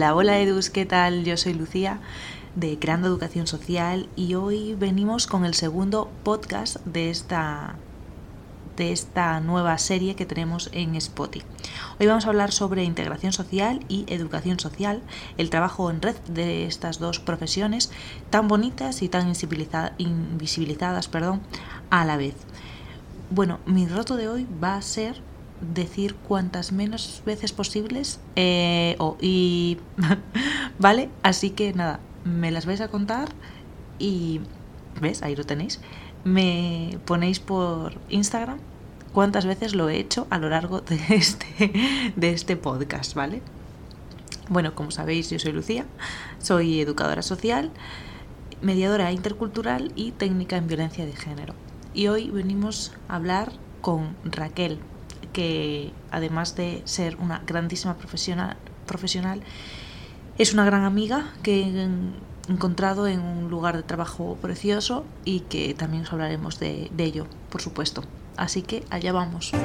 Hola, hola Edus, ¿qué tal? Yo soy Lucía de Creando Educación Social y hoy venimos con el segundo podcast de esta, de esta nueva serie que tenemos en Spotify. Hoy vamos a hablar sobre integración social y educación social, el trabajo en red de estas dos profesiones tan bonitas y tan invisibilizadas perdón, a la vez. Bueno, mi roto de hoy va a ser decir cuantas menos veces posibles eh, y vale así que nada me las vais a contar y ves ahí lo tenéis. Me ponéis por Instagram cuántas veces lo he hecho a lo largo de este de este podcast vale bueno como sabéis yo soy Lucía soy educadora social mediadora intercultural y técnica en violencia de género. Y hoy venimos a hablar con Raquel que además de ser una grandísima profesional, profesional es una gran amiga que he encontrado en un lugar de trabajo precioso y que también os hablaremos de, de ello, por supuesto. Así que allá vamos.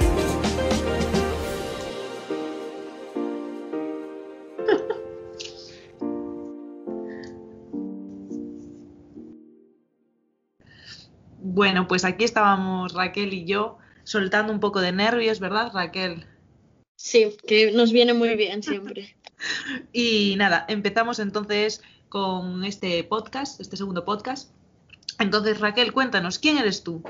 Bueno, pues aquí estábamos Raquel y yo soltando un poco de nervios, ¿verdad, Raquel? Sí, que nos viene muy bien siempre. y nada, empezamos entonces con este podcast, este segundo podcast. Entonces, Raquel, cuéntanos, ¿quién eres tú?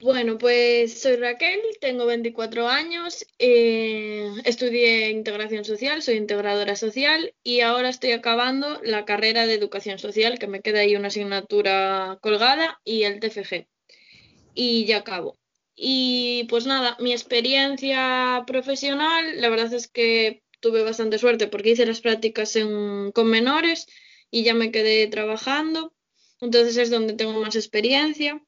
Bueno, pues soy Raquel, tengo 24 años, eh, estudié integración social, soy integradora social y ahora estoy acabando la carrera de educación social, que me queda ahí una asignatura colgada y el TFG y ya acabo. Y pues nada, mi experiencia profesional, la verdad es que tuve bastante suerte porque hice las prácticas con menores y ya me quedé trabajando. Entonces es donde tengo más experiencia.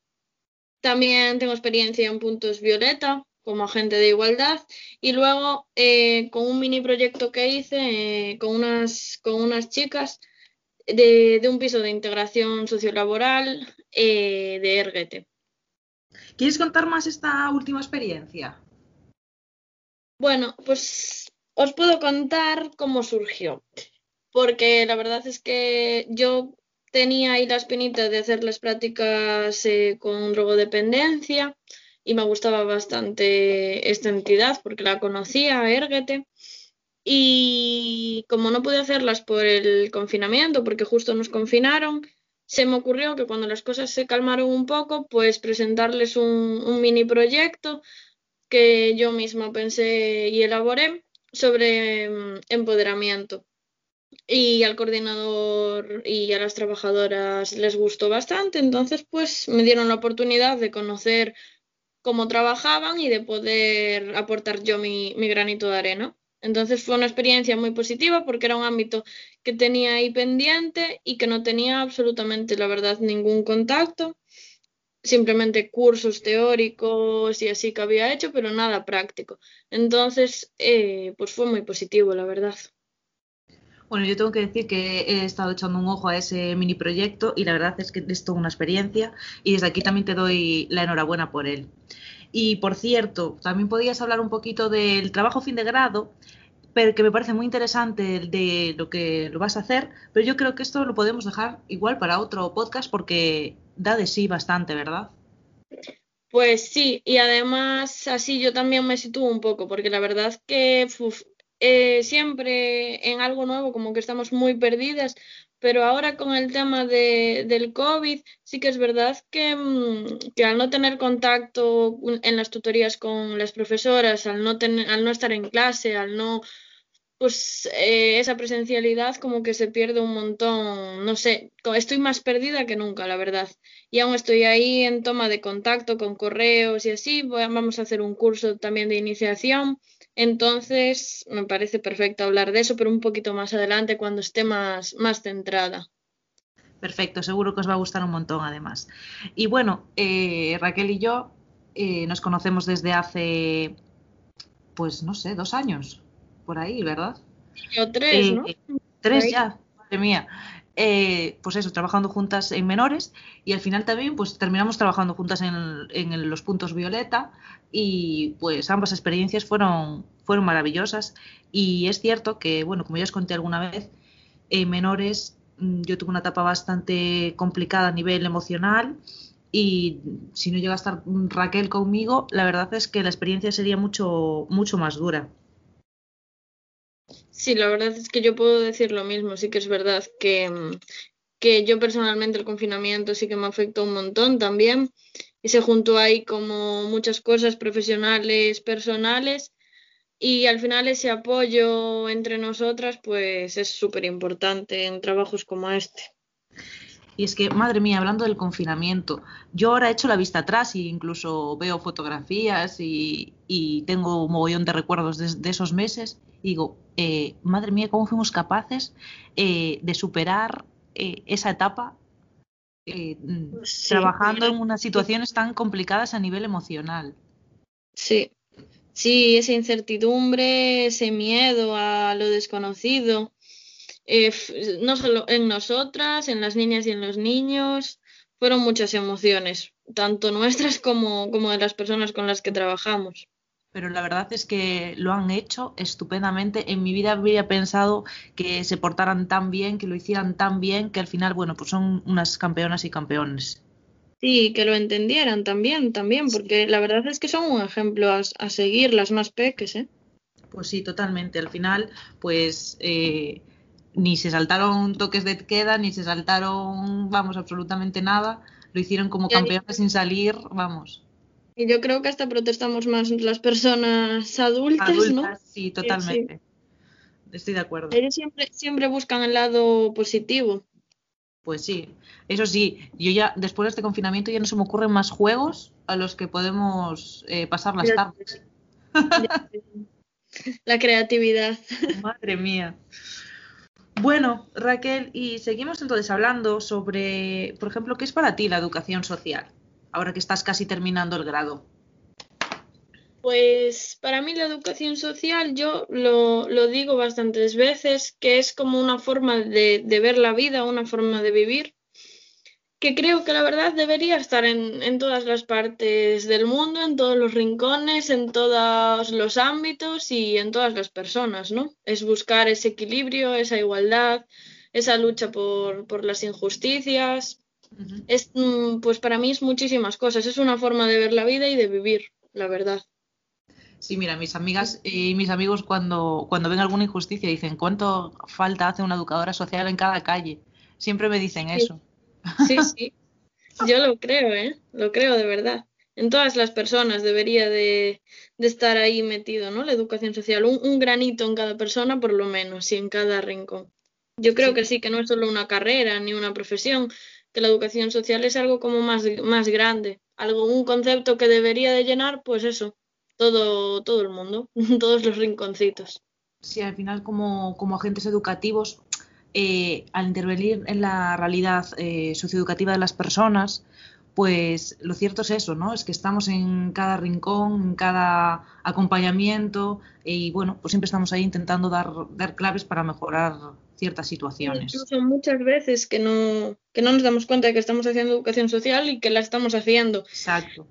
También tengo experiencia en puntos violeta como agente de igualdad y luego eh, con un mini proyecto que hice eh, con, unas, con unas chicas de, un piso de integración sociolaboral eh, de Erguete. ¿Quieres contar más esta última experiencia? Bueno, pues os puedo contar cómo surgió, porque la verdad es que yo tenía ahí la espinita de hacer las prácticas eh, con drogodependencia y me gustaba bastante esta entidad porque la conocía, Erguete. Y como no pude hacerlas por el confinamiento, porque justo nos confinaron, se me ocurrió que cuando las cosas se calmaron un poco, pues presentarles un, mini proyecto que yo misma pensé y elaboré sobre mm, empoderamiento. Y al coordinador y a las trabajadoras les gustó bastante, entonces pues me dieron la oportunidad de conocer cómo trabajaban y de poder aportar yo mi, mi granito de arena. Entonces fue una experiencia muy positiva porque era un ámbito que tenía ahí pendiente y que no tenía absolutamente, la verdad, ningún contacto. Simplemente cursos teóricos y así que había hecho, pero nada práctico. Entonces, eh, pues fue muy positivo, la verdad. Bueno, yo tengo que decir que he estado echando un ojo a ese mini proyecto y la verdad es que es toda una experiencia y desde aquí también te doy la enhorabuena por él. Y por cierto, también podías hablar un poquito del trabajo fin de grado, pero que me parece muy interesante de lo que lo vas a hacer, pero yo creo que esto lo podemos dejar igual para otro podcast porque da de sí bastante, ¿verdad? Pues sí, y además así yo también me sitúo un poco, porque la verdad que eh, siempre en algo nuevo como que estamos muy perdidas, pero ahora con el tema de, del COVID, sí que es verdad que, mm, que, al no tener contacto en las tutorías con las profesoras, al no, tener, al no estar en clase, al no, pues eh, esa presencialidad como que se pierde un montón, no sé, estoy más perdida que nunca, la verdad. Y aún estoy ahí en toma de contacto con correos y así, vamos a hacer un curso también de iniciación entonces, me parece perfecto hablar de eso, pero un poquito más adelante cuando esté más, más centrada. Perfecto, seguro que os va a gustar un montón además. Y bueno, eh, Raquel y yo eh, nos conocemos desde hace, pues no sé, dos años, por ahí, ¿verdad? O tres, ¿no? Eh, tres ya, madre mía. Pues eso, trabajando juntas en menores y al final también pues terminamos trabajando juntas en, en los puntos violeta y pues ambas experiencias fueron fueron maravillosas y es cierto que, bueno, como ya os conté alguna vez, en menores mm, yo tuve una etapa bastante complicada a nivel emocional y si no llega a estar Raquel conmigo, la verdad es que la experiencia sería mucho, mucho más dura. Sí, la verdad es que yo puedo decir lo mismo, sí que es verdad que, que yo personalmente el confinamiento sí que me afectó un montón también y se juntó ahí como muchas cosas profesionales, personales y al final ese apoyo entre nosotras pues es súper importante en trabajos como este. Y es que, madre mía, hablando del confinamiento, yo ahora he hecho la vista atrás e incluso veo fotografías y, tengo un mogollón de recuerdos de, esos meses. Y digo, eh, madre mía, ¿cómo fuimos capaces eh, de superar eh, esa etapa trabajando en unas situaciones tan complicadas a nivel emocional? Sí, sí, esa incertidumbre, ese miedo a lo desconocido eh, no solo en nosotras, en las niñas y en los niños, fueron muchas emociones, tanto nuestras como, como de las personas con las que trabajamos. Pero la verdad es que lo han hecho estupendamente. En mi vida habría pensado que se portaran tan bien, que lo hicieran tan bien, que al final, bueno, pues son unas campeonas y campeones. Sí, que lo entendieran también, también, porque la verdad es que son un ejemplo a, seguir las más peques, ¿eh? Pues sí, totalmente. Al final, pues eh, ni se saltaron toques de queda, ni se saltaron, vamos, absolutamente nada. Lo hicieron como campeones sin salir, vamos. Y yo creo que hasta protestamos más las personas adultas, adultas Sí, totalmente. Estoy de acuerdo. Ellos siempre, siempre buscan el lado positivo. Pues sí, eso sí, yo ya después de este confinamiento ya no se me ocurren más juegos a los que podemos eh, pasar las tardes. La creatividad. Madre mía. Bueno, Raquel, y seguimos entonces hablando sobre, por ejemplo, ¿qué es para ti la educación social? Ahora que estás casi terminando el grado. Pues para mí la educación social, yo lo, digo bastantes veces, que es como una forma de, de ver la vida, una forma de vivir que creo que la verdad debería estar en, todas las partes del mundo, en todos los rincones, en todos los ámbitos y en todas las personas, ¿no? Es buscar ese equilibrio, esa igualdad, esa lucha por, las injusticias. Es, mm, pues para mí es muchísimas cosas, es una forma de ver la vida y de vivir, la verdad. Sí, mira, mis amigas y mis amigos cuando, cuando ven alguna injusticia dicen, ¿cuánto falta hace una educadora social en cada calle? Siempre me dicen eso. Sí, sí. Yo lo creo, ¿eh? Lo creo de verdad. En todas las personas debería de, estar ahí metido, ¿no? La educación social. Un, granito en cada persona, por lo menos, y en cada rincón. Yo creo que sí, que no es solo una carrera ni una profesión, que la educación social es algo como más, más grande, algo, un concepto que debería de llenar, pues eso, todo, todo el mundo, todos los rinconcitos. Sí, al final como, como agentes educativos eh, al intervenir en la realidad eh, socioeducativa de las personas, pues lo cierto es eso, ¿no? Es que estamos en cada rincón, en cada acompañamiento y bueno, pues siempre estamos ahí intentando dar, dar claves para mejorar ciertas situaciones. Incluso muchas veces que no, que no nos damos cuenta de que estamos haciendo educación social y que la estamos haciendo. Exacto.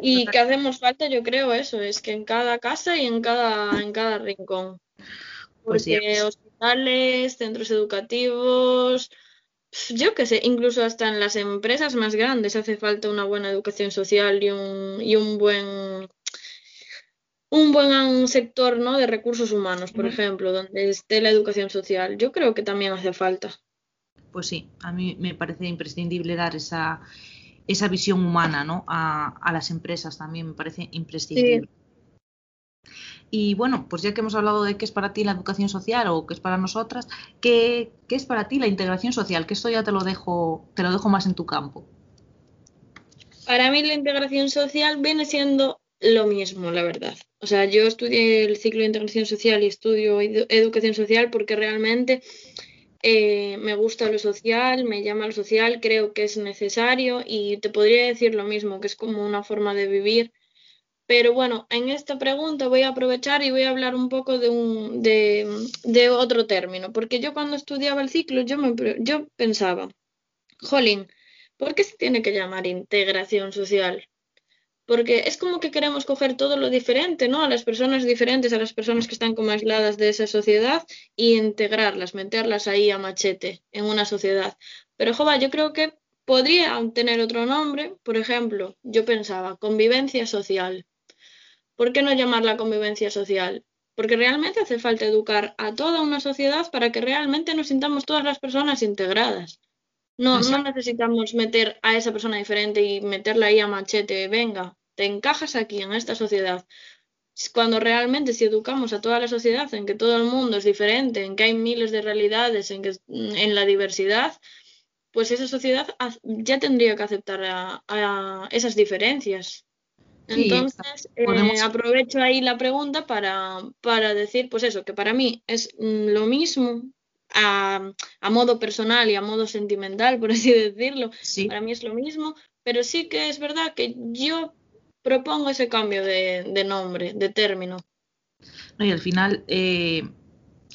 Y que hacemos falta, yo creo, eso, es que en cada casa y en cada, en cada rincón. Pues Porque hospitales, centros educativos, yo qué sé, incluso hasta en las empresas más grandes hace falta una buena educación social y un, y un buen un buen sector ¿no? de recursos humanos, por ejemplo, donde esté la educación social. Yo creo que también hace falta. Pues sí, a mí me parece imprescindible dar esa, esa visión humana ¿no? a, a las empresas también, me parece imprescindible. Y bueno, pues ya que hemos hablado de qué es para ti la educación social o qué es para nosotras, ¿qué, es para ti la integración social? Que esto ya te lo dejo, te lo dejo más en tu campo. Para mí la integración social viene siendo lo mismo, la verdad. O sea, yo estudié el ciclo de integración social y estudio educación social porque realmente eh, me gusta lo social, me llama lo social, creo que es necesario y te podría decir lo mismo, que es como una forma de vivir pero bueno, en esta pregunta voy a aprovechar y voy a hablar un poco de, un, de, otro término, porque yo cuando estudiaba el ciclo yo, me, yo pensaba, jolín, ¿por qué se tiene que llamar integración social? porque es como que queremos coger todo lo diferente, ¿no? A las personas diferentes, a las personas que están como aisladas de esa sociedad y integrarlas, meterlas ahí a machete en una sociedad. Pero, jova, yo creo que podría tener otro nombre, por ejemplo, yo pensaba convivencia social. ¿Por qué no llamarla convivencia social? Porque realmente hace falta educar a toda una sociedad para que realmente nos sintamos todas las personas integradas. No, no necesitamos meter a esa persona diferente y meterla ahí a machete. Venga, te encajas aquí en esta sociedad. Cuando realmente si educamos a toda la sociedad en que todo el mundo es diferente, en que hay miles de realidades, en que en la diversidad, pues esa sociedad ya tendría que aceptar a, esas diferencias. Entonces, eh, aprovecho ahí la pregunta para, para decir, pues eso, que para mí es mm, lo mismo a, modo personal y a modo sentimental, por así decirlo. Para mí es lo mismo, pero sí que es verdad que yo propongo ese cambio de, nombre, de término. y al final, eh,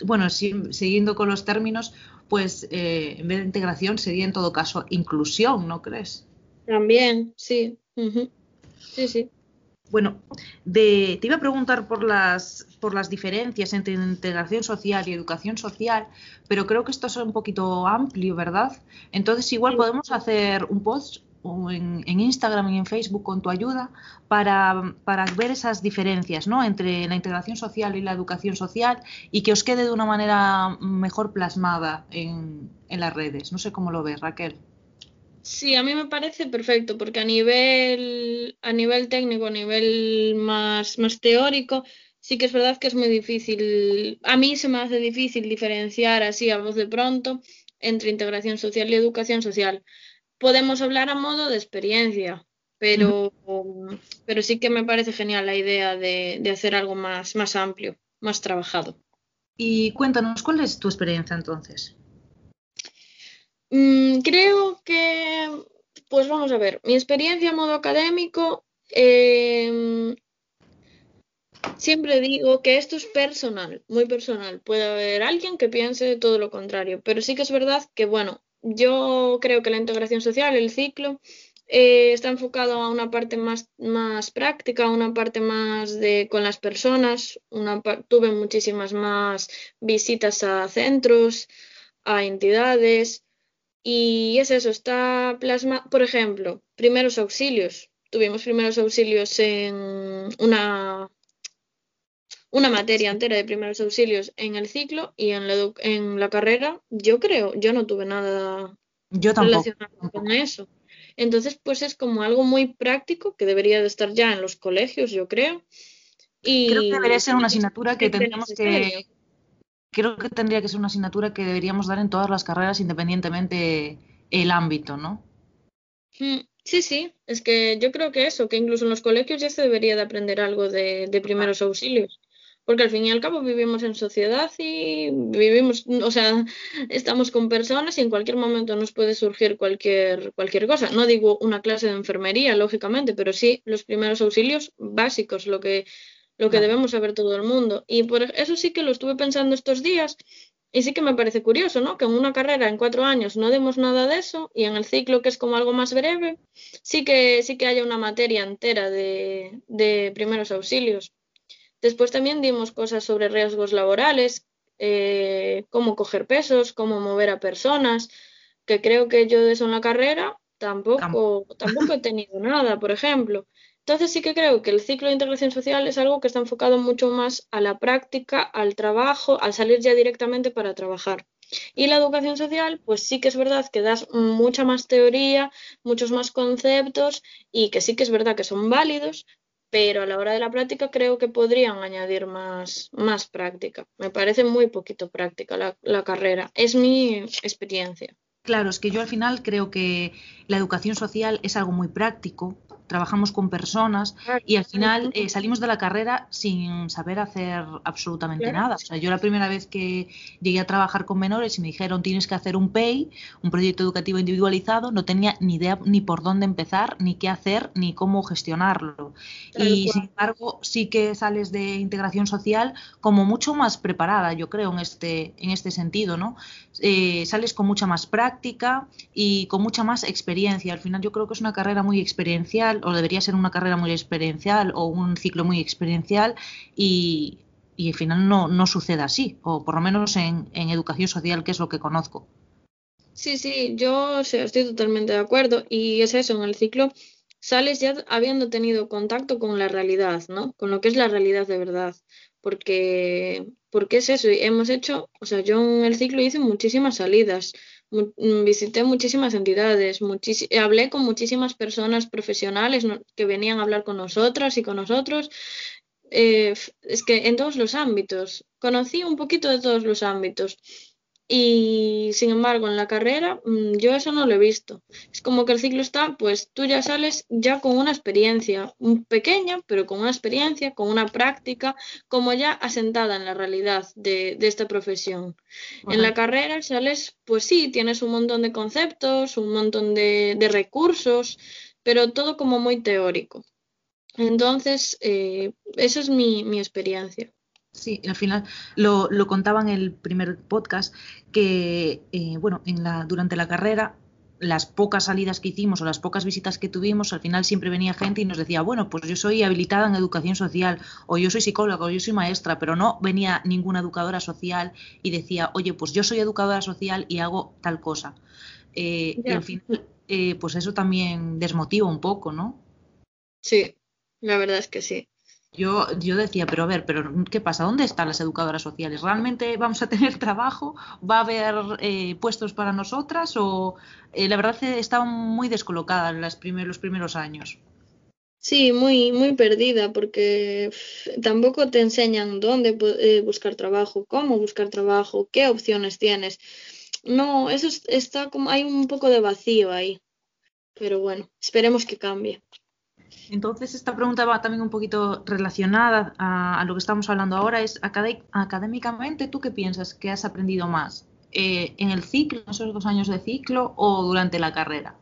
bueno, siguiendo con los términos, pues eh, en vez de integración sería en todo caso inclusión, ¿no crees? También, sí. Sí, sí. Bueno, te iba a preguntar por las, por las diferencias entre integración social y educación social, pero creo que esto es un poquito amplio, ¿verdad? Entonces, igual podemos hacer un post en, en, Instagram y en Facebook con tu ayuda para, para, ver esas diferencias ¿no? entre la integración social y la educación social y que os quede de una manera mejor plasmada en, en las redes. No sé cómo lo ves, Raquel. Sí, a mí me parece perfecto, porque a nivel, a nivel técnico, a nivel más, más teórico, sí que es verdad que es muy difícil. A mí se me hace difícil diferenciar así a voz de pronto entre integración social y educación social. Podemos hablar a modo de experiencia, pero, pero sí que me parece genial la idea de, de hacer algo más, más amplio, más trabajado. Y cuéntanos, ¿cuál es tu experiencia entonces? Mm, creo que, pues vamos a ver, mi experiencia a modo académico, em, siempre digo que esto es personal, muy personal. Puede haber alguien que piense todo lo contrario, pero sí que es verdad que, bueno, yo creo que la integración social, el ciclo, eh, está enfocado a una parte más, más práctica, una parte más de con las personas. Tuve muchísimas más visitas a centros, a entidades. Y es eso, está plasma, por ejemplo, primeros auxilios. Tuvimos primeros auxilios en una, una materia entera de primeros auxilios en el ciclo y en la, en la carrera, yo creo, yo no tuve nada yo relacionado con eso. Entonces, pues es como algo muy práctico que debería de estar ya en los colegios, yo creo. Y creo que debería ser una asignatura que tendríamos que, creo que tendría que ser una asignatura que deberíamos dar en todas las carreras independientemente el ámbito, ¿no? Mm, sí, sí, es que yo creo que eso, que incluso en los colegios ya se debería de aprender algo de, primeros auxilios, porque al fin y al cabo vivimos en sociedad y vivimos, o sea, estamos con personas y en cualquier momento nos puede surgir cualquier, cualquier cosa. No digo una clase de enfermería, lógicamente, pero sí los primeros auxilios básicos, lo que lo que debemos saber todo el mundo. Y por eso sí que lo estuve pensando estos días y sí que me parece curioso, ¿no? Que en una carrera en cuatro años no demos nada de eso y en el ciclo, que es como algo más breve, sí que, sí que haya una materia entera de, de primeros auxilios. Después también dimos cosas sobre riesgos laborales, eh, cómo coger pesos, cómo mover a personas, que creo que yo de eso en la carrera tampoco, tampoco he tenido nada, por ejemplo. Entonces sí que creo que el ciclo de integración social es algo que está enfocado mucho más a la práctica, al trabajo, al salir ya directamente para trabajar. Y la educación social, pues sí que es verdad que das mucha más teoría, muchos más conceptos y que sí que es verdad que son válidos, pero a la hora de la práctica creo que podrían añadir más, más práctica. Me parece muy poquito práctica la, la carrera. Es mi experiencia. Claro, es que yo al final creo que la educación social es algo muy práctico, trabajamos con personas y al final eh, salimos de la carrera sin saber hacer absolutamente nada. O sea, yo la primera vez que llegué a trabajar con menores y me dijeron tienes que hacer un PEI, un proyecto educativo individualizado, no tenía ni idea ni por dónde empezar, ni qué hacer, ni cómo gestionarlo. y sin embargo, sí que sales de integración social como mucho más preparada, yo creo, en este, en este sentido, ¿no? Eh, sales con mucha más práctica y con mucha más experiencia. Al final yo creo que es una carrera muy experiencial o debería ser una carrera muy experiencial o un ciclo muy experiencial y, al final no, no sucede así, o por lo menos en, en educación social, que es lo que conozco. Sí, sí, yo estoy totalmente de acuerdo y es eso, en el ciclo sales ya habiendo tenido contacto con la realidad, ¿no? Con lo que es la realidad de verdad, porque, porque es eso, hemos hecho, o sea, yo en el ciclo hice muchísimas salidas, mm, visité muchísimas entidades, hablé con muchísimas personas profesionales que venían a hablar con nosotras y con nosotros, eh, es que en todos los ámbitos, conocí un poquito de todos los ámbitos. Y sin embargo, en la carrera mm, yo eso no lo he visto. Es como que el ciclo está, pues tú ya sales ya con una experiencia pequeña, pero con una experiencia, con una práctica, como ya asentada en la realidad de, esta profesión. En la carrera sales, pues sí, tienes un montón de conceptos, un montón de, recursos, pero todo como muy teórico. Entonces, eh, esa es mi, mi experiencia. Sí, al final lo, lo, contaba en el primer podcast que, eh, bueno, en la, durante la carrera, las pocas salidas que hicimos o las pocas visitas que tuvimos, al final siempre venía gente y nos decía, bueno, pues yo soy habilitada en educación social, o yo soy psicóloga, o yo soy maestra, pero no venía ninguna educadora social y decía, oye, pues yo soy educadora social y hago tal cosa. Eh, y al final, eh, pues eso también desmotiva un poco, ¿no? Sí, la verdad es que sí. Yo, yo decía, pero a ver, pero ¿qué pasa? ¿Dónde están las educadoras sociales? ¿Realmente vamos a tener trabajo? ¿Va a haber eh, puestos para nosotras? O eh, la verdad estaba muy descolocada en las los primeros años. Sí, muy, muy perdida, porque tampoco te enseñan dónde eh, buscar trabajo, cómo buscar trabajo, qué opciones tienes. No, eso está como, hay un poco de vacío ahí. Pero bueno, esperemos que cambie. Entonces, esta pregunta va también un poquito relacionada a, lo que estamos hablando ahora. Es académicamente, ¿tú qué piensas que has aprendido más? Eh, ¿En el ciclo, en esos dos años de ciclo o durante la carrera?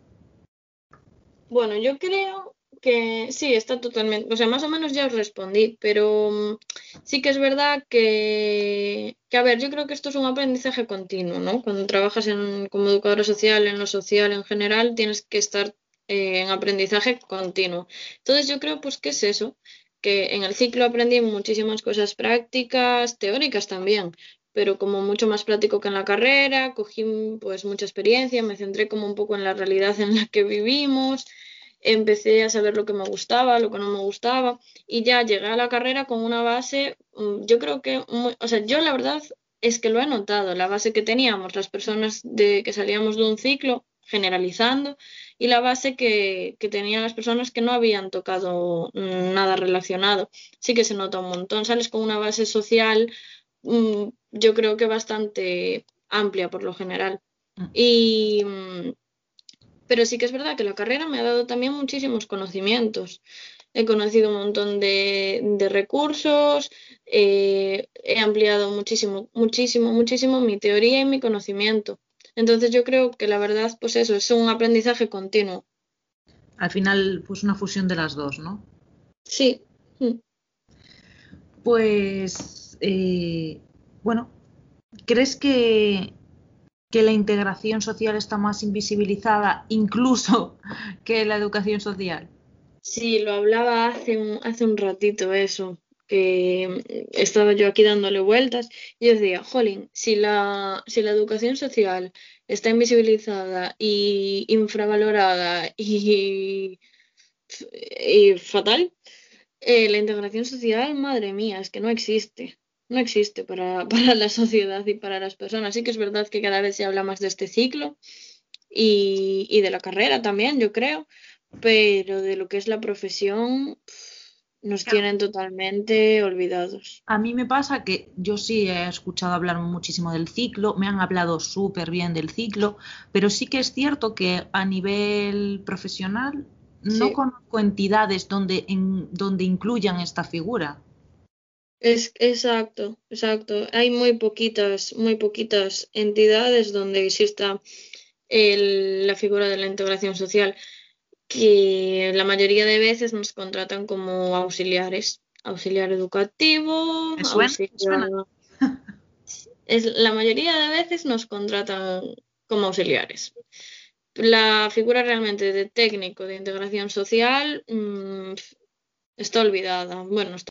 Bueno, yo creo que sí, está totalmente, o sea, más o menos ya os respondí, pero mm, sí que es verdad que, que, a ver, yo creo que esto es un aprendizaje continuo, ¿no? Cuando trabajas en, como educadora social, en lo social en general, tienes que estar en aprendizaje continuo. Entonces yo creo pues que es eso, que en el ciclo aprendí muchísimas cosas prácticas, teóricas también, pero como mucho más práctico que en la carrera, cogí pues mucha experiencia, me centré como un poco en la realidad en la que vivimos, empecé a saber lo que me gustaba, lo que no me gustaba y ya llegué a la carrera con una base, mm, yo creo que, o sea, yo la verdad es que lo he notado, la base que teníamos las personas de que salíamos de un ciclo generalizando y la base que, tenían las personas que no habían tocado nada relacionado. Sí que se nota un montón. Sales con una base social, mm, yo creo que bastante amplia por lo general. Mm. Y, mm, pero sí que es verdad que la carrera me ha dado también muchísimos conocimientos. He conocido un montón de, recursos, eh, he ampliado muchísimo, muchísimo, muchísimo mi teoría y mi conocimiento. Entonces yo creo que la verdad, pues eso, es un aprendizaje continuo. Al final, pues una fusión de las dos, ¿no? Sí. Mm. Pues, eh, bueno, ¿crees que, que la integración social está más invisibilizada incluso que la educación social? Sí, lo hablaba hace un, hace un ratito eso que estaba yo aquí dándole vueltas y yo decía, jolín, si la, si la educación social está invisibilizada y infravalorada y, y fatal, eh, la integración social, madre mía, es que no existe. No existe para, para la sociedad y para las personas. Sí que es verdad que cada vez se habla más de este ciclo y, y de la carrera también, yo creo, pero de lo que es la profesión nos tienen totalmente olvidados. A mí me pasa que yo sí he escuchado hablar muchísimo del ciclo, me han hablado súper bien del ciclo, pero sí que es cierto que a nivel profesional no conozco entidades donde, en, donde incluyan esta figura. Es exacto, exacto. Hay muy poquitas, muy poquitas entidades donde exista la figura de la integración social que la mayoría de veces nos contratan como auxiliares, auxiliar educativo, auxiliar... es, la mayoría de veces nos contratan como auxiliares. La figura realmente de técnico de integración social mmm, está olvidada. Bueno, está